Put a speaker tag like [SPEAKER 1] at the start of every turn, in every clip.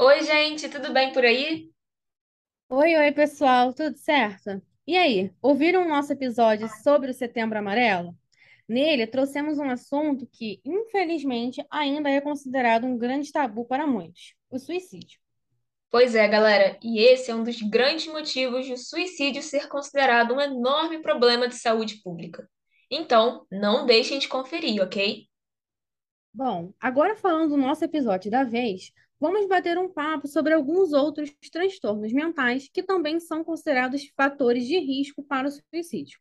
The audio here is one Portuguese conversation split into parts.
[SPEAKER 1] Oi, gente, tudo bem por aí?
[SPEAKER 2] Oi, oi, pessoal, tudo certo? E aí, ouviram o nosso episódio sobre o Setembro Amarelo? Nele, trouxemos um assunto que, infelizmente, ainda é considerado um grande tabu para muitos: o suicídio.
[SPEAKER 1] Pois é, galera, e esse é um dos grandes motivos de o suicídio ser considerado um enorme problema de saúde pública. Então, não deixem de conferir, ok?
[SPEAKER 2] Bom, agora falando do nosso episódio da vez, vamos bater um papo sobre alguns outros transtornos mentais que também são considerados fatores de risco para o suicídio.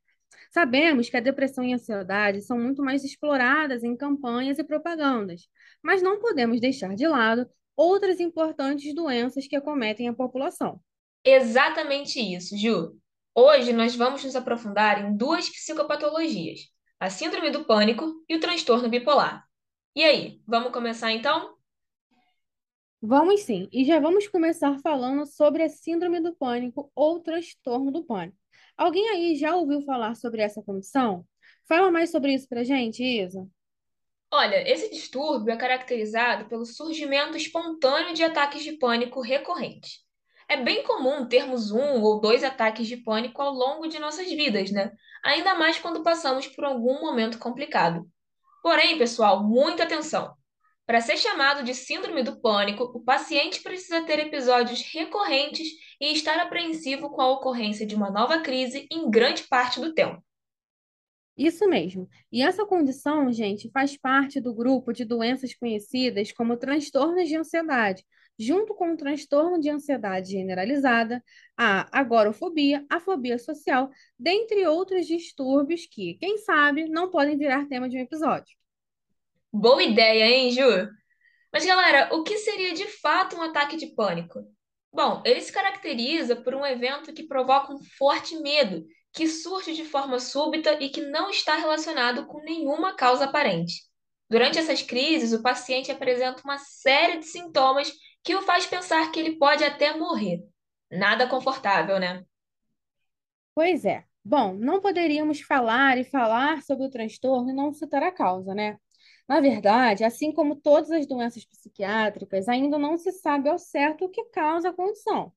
[SPEAKER 2] Sabemos que a depressão e a ansiedade são muito mais exploradas em campanhas e propagandas, mas não podemos deixar de lado outras importantes doenças que acometem a população.
[SPEAKER 1] Exatamente isso, Ju. Hoje nós vamos nos aprofundar em duas psicopatologias: a síndrome do pânico e o transtorno bipolar. E aí, vamos começar então?
[SPEAKER 2] Vamos sim, e já vamos começar falando sobre a síndrome do pânico ou transtorno do pânico. Alguém aí já ouviu falar sobre essa condição? Fala mais sobre isso pra gente, Isa.
[SPEAKER 1] Olha, esse distúrbio é caracterizado pelo surgimento espontâneo de ataques de pânico recorrentes. É bem comum termos um ou dois ataques de pânico ao longo de nossas vidas, né? Ainda mais quando passamos por algum momento complicado. Porém, pessoal, muita atenção! Para ser chamado de síndrome do pânico, o paciente precisa ter episódios recorrentes e estar apreensivo com a ocorrência de uma nova crise em grande parte do tempo.
[SPEAKER 2] Isso mesmo. E essa condição, gente, faz parte do grupo de doenças conhecidas como transtornos de ansiedade, junto com o transtorno de ansiedade generalizada, a agorafobia, a fobia social, dentre outros distúrbios que, quem sabe, não podem virar tema de um episódio.
[SPEAKER 1] Boa ideia, hein, Ju? Mas, galera, o que seria de fato um ataque de pânico? Bom, ele se caracteriza por um evento que provoca um forte medo, que surge de forma súbita e que não está relacionado com nenhuma causa aparente. Durante essas crises, o paciente apresenta uma série de sintomas que o faz pensar que ele pode até morrer. Nada confortável, né?
[SPEAKER 2] Pois é. Bom, não poderíamos falar e falar sobre o transtorno e não citar a causa, né? Na verdade, assim como todas as doenças psiquiátricas, ainda não se sabe ao certo o que causa a condição.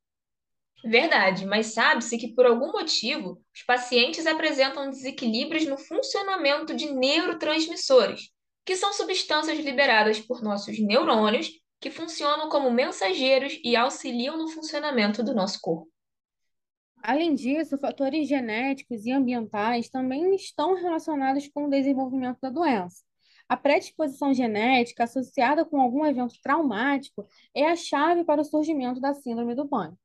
[SPEAKER 1] Verdade, mas sabe-se que por algum motivo os pacientes apresentam desequilíbrios no funcionamento de neurotransmissores, que são substâncias liberadas por nossos neurônios que funcionam como mensageiros e auxiliam no funcionamento do nosso corpo.
[SPEAKER 2] Além disso, fatores genéticos e ambientais também estão relacionados com o desenvolvimento da doença. A predisposição genética associada com algum evento traumático é a chave para o surgimento da síndrome do pânico.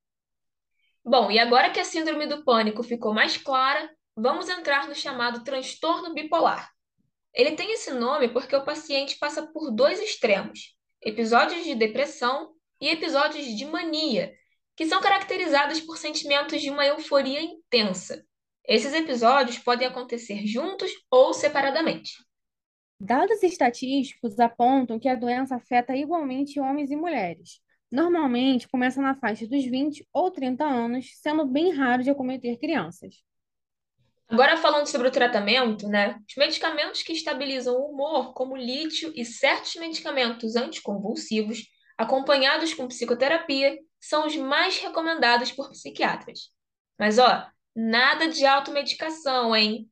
[SPEAKER 1] Bom, e agora que a síndrome do pânico ficou mais clara, vamos entrar no chamado transtorno bipolar. Ele tem esse nome porque o paciente passa por dois extremos: episódios de depressão e episódios de mania, que são caracterizados por sentimentos de uma euforia intensa. Esses episódios podem acontecer juntos ou separadamente.
[SPEAKER 2] Dados estatísticos apontam que a doença afeta igualmente homens e mulheres. Normalmente começa na faixa dos 20 ou 30 anos, sendo bem raro de acometer crianças.
[SPEAKER 1] Agora falando sobre o tratamento, né? Os medicamentos que estabilizam o humor, como lítio e certos medicamentos anticonvulsivos, acompanhados com psicoterapia, são os mais recomendados por psiquiatras. Mas ó, nada de automedicação, hein?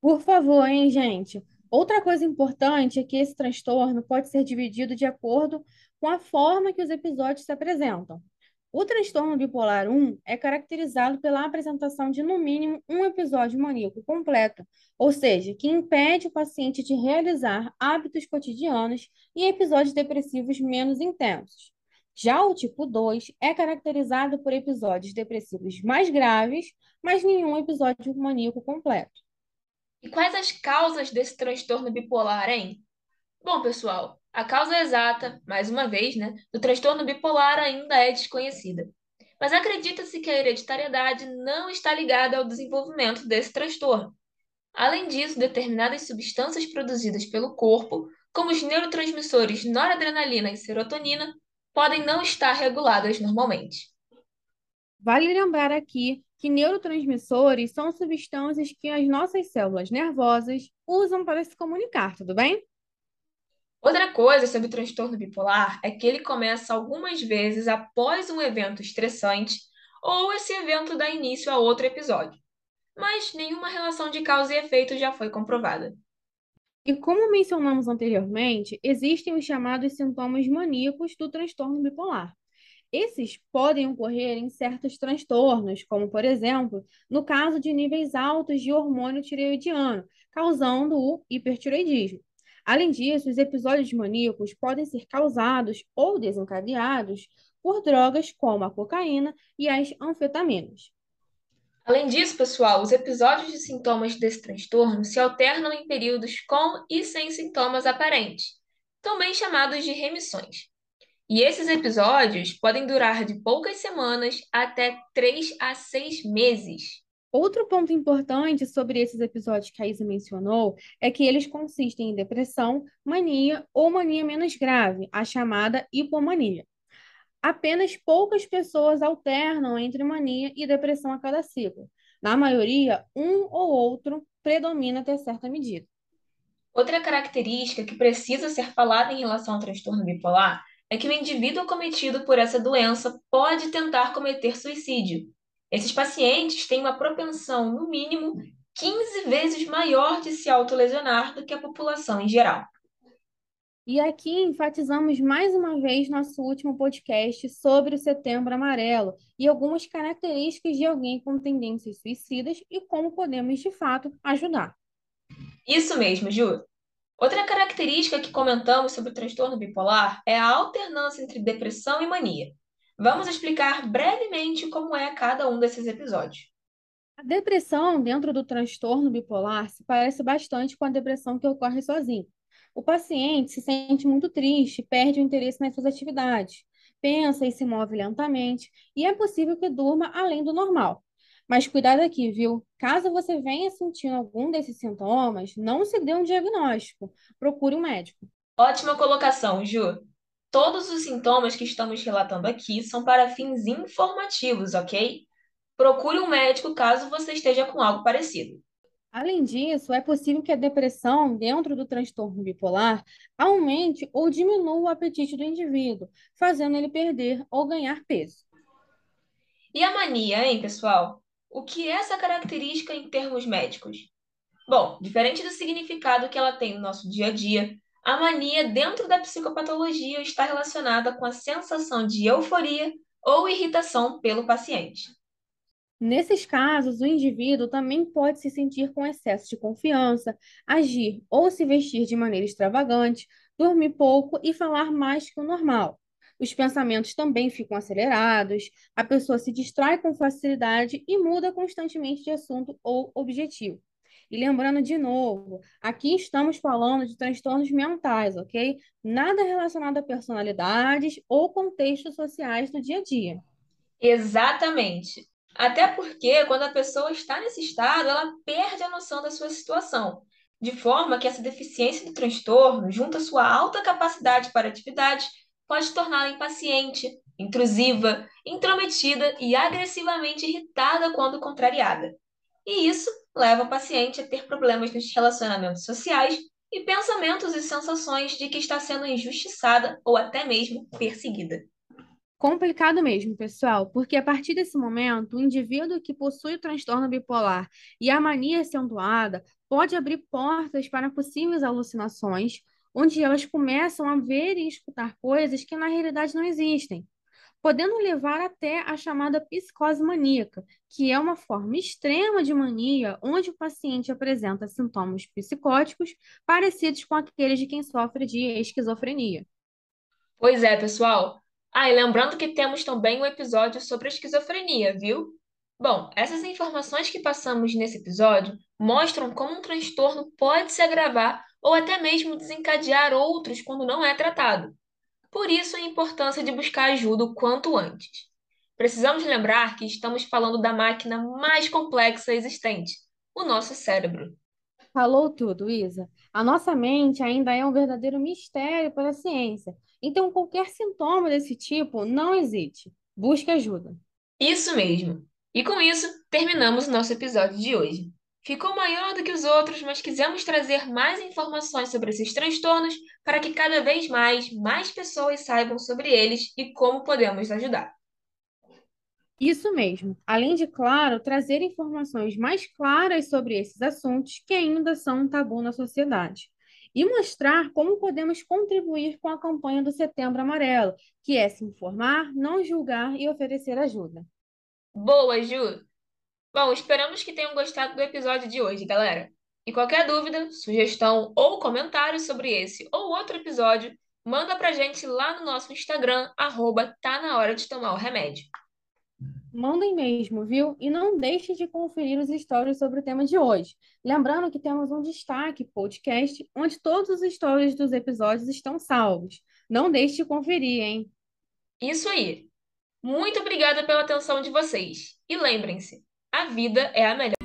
[SPEAKER 2] Por favor, hein, gente? Outra coisa importante é que esse transtorno pode ser dividido de acordo com a forma que os episódios se apresentam. O transtorno bipolar 1 é caracterizado pela apresentação de, no mínimo, um episódio maníaco completo, ou seja, que impede o paciente de realizar hábitos cotidianos e episódios depressivos menos intensos. Já o tipo 2 é caracterizado por episódios depressivos mais graves, mas nenhum episódio maníaco completo.
[SPEAKER 1] E quais as causas desse transtorno bipolar, hein? Bom, pessoal, a causa exata, mais uma vez, né, do transtorno bipolar ainda é desconhecida. Mas acredita-se que a hereditariedade não está ligada ao desenvolvimento desse transtorno. Além disso, determinadas substâncias produzidas pelo corpo, como os neurotransmissores noradrenalina e serotonina, podem não estar reguladas normalmente.
[SPEAKER 2] Vale lembrar aqui que neurotransmissores são substâncias que as nossas células nervosas usam para se comunicar, tudo bem?
[SPEAKER 1] Outra coisa sobre o transtorno bipolar é que ele começa algumas vezes após um evento estressante ou esse evento dá início a outro episódio, mas nenhuma relação de causa e efeito já foi comprovada.
[SPEAKER 2] E como mencionamos anteriormente, existem os chamados sintomas maníacos do transtorno bipolar. Esses podem ocorrer em certos transtornos, como, por exemplo, no caso de níveis altos de hormônio tireoidiano, causando o hipertireoidismo. Além disso, os episódios maníacos podem ser causados ou desencadeados por drogas como a cocaína e as anfetaminas.
[SPEAKER 1] Além disso, pessoal, os episódios de sintomas desse transtorno se alternam em períodos com e sem sintomas aparentes, também chamados de remissões. E esses episódios podem durar de poucas semanas até três a seis meses.
[SPEAKER 2] Outro ponto importante sobre esses episódios que a Isa mencionou é que eles consistem em depressão, mania ou mania menos grave, a chamada hipomania. Apenas poucas pessoas alternam entre mania e depressão a cada ciclo. Na maioria, um ou outro predomina até certa medida.
[SPEAKER 1] Outra característica que precisa ser falada em relação ao transtorno bipolar é que o indivíduo acometido por essa doença pode tentar cometer suicídio. Esses pacientes têm uma propensão, no mínimo, 15 vezes maior de se autolesionar do que a população em geral.
[SPEAKER 2] E aqui enfatizamos mais uma vez nosso último podcast sobre o Setembro Amarelo e algumas características de alguém com tendências suicidas e como podemos, de fato, ajudar.
[SPEAKER 1] Isso mesmo, Ju. Outra característica que comentamos sobre o transtorno bipolar é a alternância entre depressão e mania. Vamos explicar brevemente como é cada um desses episódios.
[SPEAKER 2] A depressão dentro do transtorno bipolar se parece bastante com a depressão que ocorre sozinho o paciente se sente muito triste, perde o interesse nas suas atividades, pensa e se move lentamente, e é possível que durma além do normal. Mas cuidado aqui, viu? Caso você venha sentindo algum desses sintomas, não se dê um diagnóstico. Procure um médico.
[SPEAKER 1] Ótima colocação, Ju. Todos os sintomas que estamos relatando aqui são para fins informativos, ok? Procure um médico caso você esteja com algo parecido.
[SPEAKER 2] Além disso, é possível que a depressão, dentro do transtorno bipolar, aumente ou diminua o apetite do indivíduo, fazendo ele perder ou ganhar peso.
[SPEAKER 1] E a mania, hein, pessoal? O que é essa característica em termos médicos? Bom, diferente do significado que ela tem no nosso dia a dia, a mania dentro da psicopatologia está relacionada com a sensação de euforia ou irritação pelo paciente.
[SPEAKER 2] Nesses casos, o indivíduo também pode se sentir com excesso de confiança, agir ou se vestir de maneira extravagante, dormir pouco e falar mais que o normal. Os pensamentos também ficam acelerados, a pessoa se distrai com facilidade e muda constantemente de assunto ou objetivo. E lembrando de novo, aqui estamos falando de transtornos mentais, ok? Nada relacionado a personalidades ou contextos sociais do dia a dia.
[SPEAKER 1] Exatamente. Até porque, quando a pessoa está nesse estado, ela perde a noção da sua situação, de forma que essa deficiência do transtorno, junto à sua alta capacidade para atividade, pode torná-la impaciente, intrusiva, intrometida e agressivamente irritada quando contrariada. E isso leva o paciente a ter problemas nos relacionamentos sociais e pensamentos e sensações de que está sendo injustiçada ou até mesmo perseguida.
[SPEAKER 2] Complicado mesmo, pessoal, porque a partir desse momento, o indivíduo que possui o transtorno bipolar e a mania acentuada pode abrir portas para possíveis alucinações, onde elas começam a ver e escutar coisas que na realidade não existem, podendo levar até a chamada psicose maníaca, que é uma forma extrema de mania onde o paciente apresenta sintomas psicóticos parecidos com aqueles de quem sofre de esquizofrenia.
[SPEAKER 1] Pois é, pessoal. Ah, e lembrando que temos também um episódio sobre a esquizofrenia, viu? Bom, essas informações que passamos nesse episódio mostram como um transtorno pode se agravar ou até mesmo desencadear outros quando não é tratado. Por isso, a importância de buscar ajuda o quanto antes. Precisamos lembrar que estamos falando da máquina mais complexa existente, o nosso cérebro.
[SPEAKER 2] Falou tudo, Isa. A nossa mente ainda é um verdadeiro mistério para a ciência. Então, qualquer sintoma desse tipo, não hesite. Busque ajuda.
[SPEAKER 1] Isso mesmo. E com isso, terminamos o nosso episódio de hoje. Ficou maior do que os outros, mas quisemos trazer mais informações sobre esses transtornos para que cada vez mais, mais pessoas saibam sobre eles e como podemos ajudar.
[SPEAKER 2] Isso mesmo. Além de, claro, trazer informações mais claras sobre esses assuntos que ainda são um tabu na sociedade. E mostrar como podemos contribuir com a campanha do Setembro Amarelo, que é se informar, não julgar e oferecer ajuda.
[SPEAKER 1] Boa, Ju! Bom, esperamos que tenham gostado do episódio de hoje, galera. E qualquer dúvida, sugestão ou comentário sobre esse ou outro episódio, manda pra gente lá no nosso Instagram, arroba tá na hora de tomar o remédio.
[SPEAKER 2] Mandem mesmo, viu? E não deixe de conferir os stories sobre o tema de hoje. Lembrando que temos um destaque podcast onde todos os stories dos episódios estão salvos. Não deixe de conferir, hein?
[SPEAKER 1] Isso aí! Muito obrigada pela atenção de vocês. E lembrem-se, a vida é a melhor.